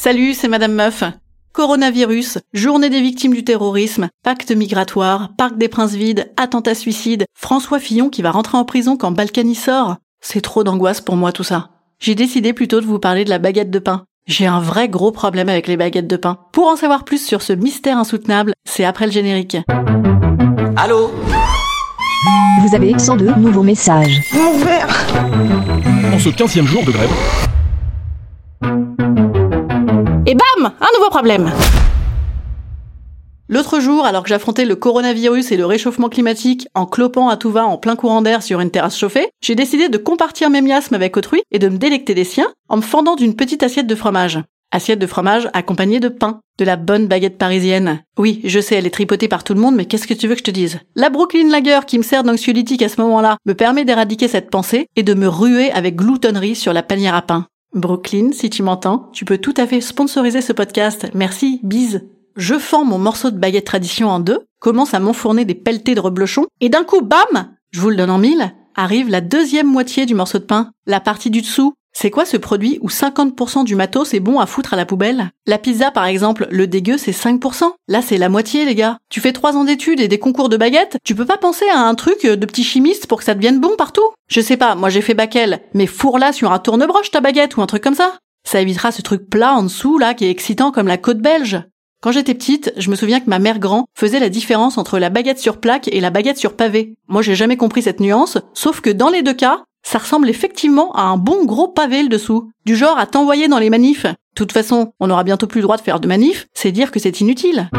Salut, c'est Madame Meuf. Coronavirus, journée des victimes du terrorisme, pacte migratoire, parc des princes vides, attentat suicide, François Fillon qui va rentrer en prison quand Balkany sort. C'est trop d'angoisse pour moi tout ça. J'ai décidé plutôt de vous parler de la baguette de pain. J'ai un vrai gros problème avec les baguettes de pain. Pour en savoir plus sur ce mystère insoutenable, c'est après le générique. Allô Vous avez 102 nouveaux messages. En ce 15 jour de grève, Et bam Un nouveau problème L'autre jour, alors que j'affrontais le coronavirus et le réchauffement climatique en clopant à tout va en plein courant d'air sur une terrasse chauffée, j'ai décidé de compartir mes miasmes avec autrui et de me délecter des siens en me fendant d'une petite assiette de fromage. Assiette de fromage accompagnée de pain, de la bonne baguette parisienne. Oui, je sais, elle est tripotée par tout le monde, mais qu'est-ce que tu veux que je te dise? La Brooklyn Lager qui me sert d'anxiolytique à ce moment-là me permet d'éradiquer cette pensée et de me ruer avec gloutonnerie sur la panière à pain. Brooklyn, si tu m'entends, tu peux tout à fait sponsoriser ce podcast. Merci, bise. Je fends mon morceau de baguette tradition en deux, commence à m'enfourner des pelletés de reblochon, et d'un coup, bam Je vous le donne en mille, arrive la deuxième moitié du morceau de pain, la partie du dessous. C'est quoi ce produit où 50% du matos est bon à foutre à la poubelle? La pizza par exemple, le dégueu c'est 5%. Là c'est la moitié les gars. Tu fais trois ans d'études et des concours de baguettes, tu peux pas penser à un truc de petit chimiste pour que ça devienne bon partout? Je sais pas, moi j'ai fait baquelle, mais fourre-la sur un tournebroche ta baguette ou un truc comme ça. Ça évitera ce truc plat en dessous là qui est excitant comme la côte belge. Quand j'étais petite, je me souviens que ma mère grand faisait la différence entre la baguette sur plaque et la baguette sur pavé. Moi j'ai jamais compris cette nuance, sauf que dans les deux cas, ça ressemble effectivement à un bon gros pavé le dessous, du genre à t'envoyer dans les manifs. De toute façon, on aura bientôt plus le droit de faire de manifs, c'est dire que c'est inutile.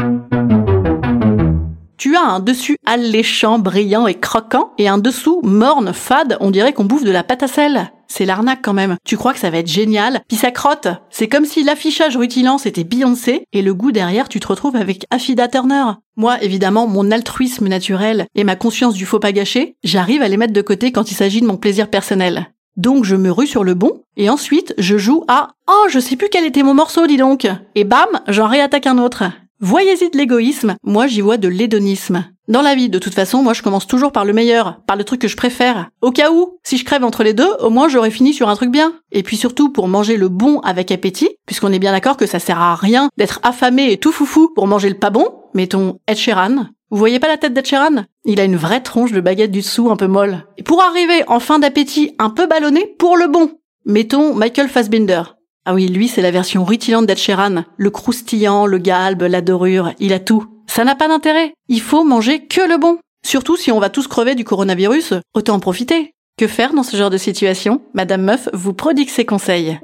Tu as un dessus alléchant, brillant et croquant, et un dessous morne, fade, on dirait qu'on bouffe de la pâte à sel. C'est l'arnaque quand même. Tu crois que ça va être génial, puis ça crotte. C'est comme si l'affichage rutilant c'était Beyoncé, et le goût derrière tu te retrouves avec Affida Turner. Moi, évidemment, mon altruisme naturel et ma conscience du faux pas gâché, j'arrive à les mettre de côté quand il s'agit de mon plaisir personnel. Donc je me rue sur le bon, et ensuite je joue à « Oh, je sais plus quel était mon morceau, dis donc !» Et bam, j'en réattaque un autre. Voyez-y de l'égoïsme, moi j'y vois de l'hédonisme. Dans la vie, de toute façon, moi je commence toujours par le meilleur, par le truc que je préfère. Au cas où, si je crève entre les deux, au moins j'aurais fini sur un truc bien. Et puis surtout pour manger le bon avec appétit, puisqu'on est bien d'accord que ça sert à rien d'être affamé et tout foufou pour manger le pas bon, mettons Ed Sheeran. Vous voyez pas la tête d'Ed Sheeran? Il a une vraie tronche de baguette du dessous un peu molle. Et pour arriver en fin d'appétit un peu ballonné pour le bon, mettons Michael Fassbinder. Ah oui, lui, c'est la version rutilante d'Ed Sheeran. Le croustillant, le galbe, la dorure, il a tout. Ça n'a pas d'intérêt. Il faut manger que le bon. Surtout si on va tous crever du coronavirus, autant en profiter. Que faire dans ce genre de situation? Madame Meuf vous prodigue ses conseils.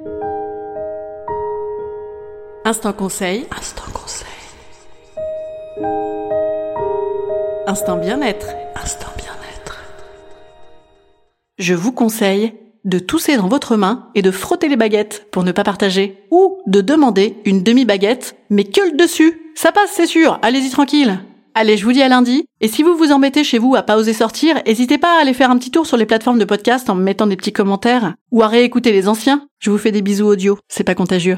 Instant conseil. Instant conseil. Instant bien-être. Instant bien-être. Je vous conseille de tousser dans votre main et de frotter les baguettes pour ne pas partager. Ou de demander une demi-baguette, mais que le dessus. Ça passe, c'est sûr. Allez-y tranquille. Allez, je vous dis à lundi. Et si vous vous embêtez chez vous à pas oser sortir, n'hésitez pas à aller faire un petit tour sur les plateformes de podcast en me mettant des petits commentaires ou à réécouter les anciens. Je vous fais des bisous audio. C'est pas contagieux.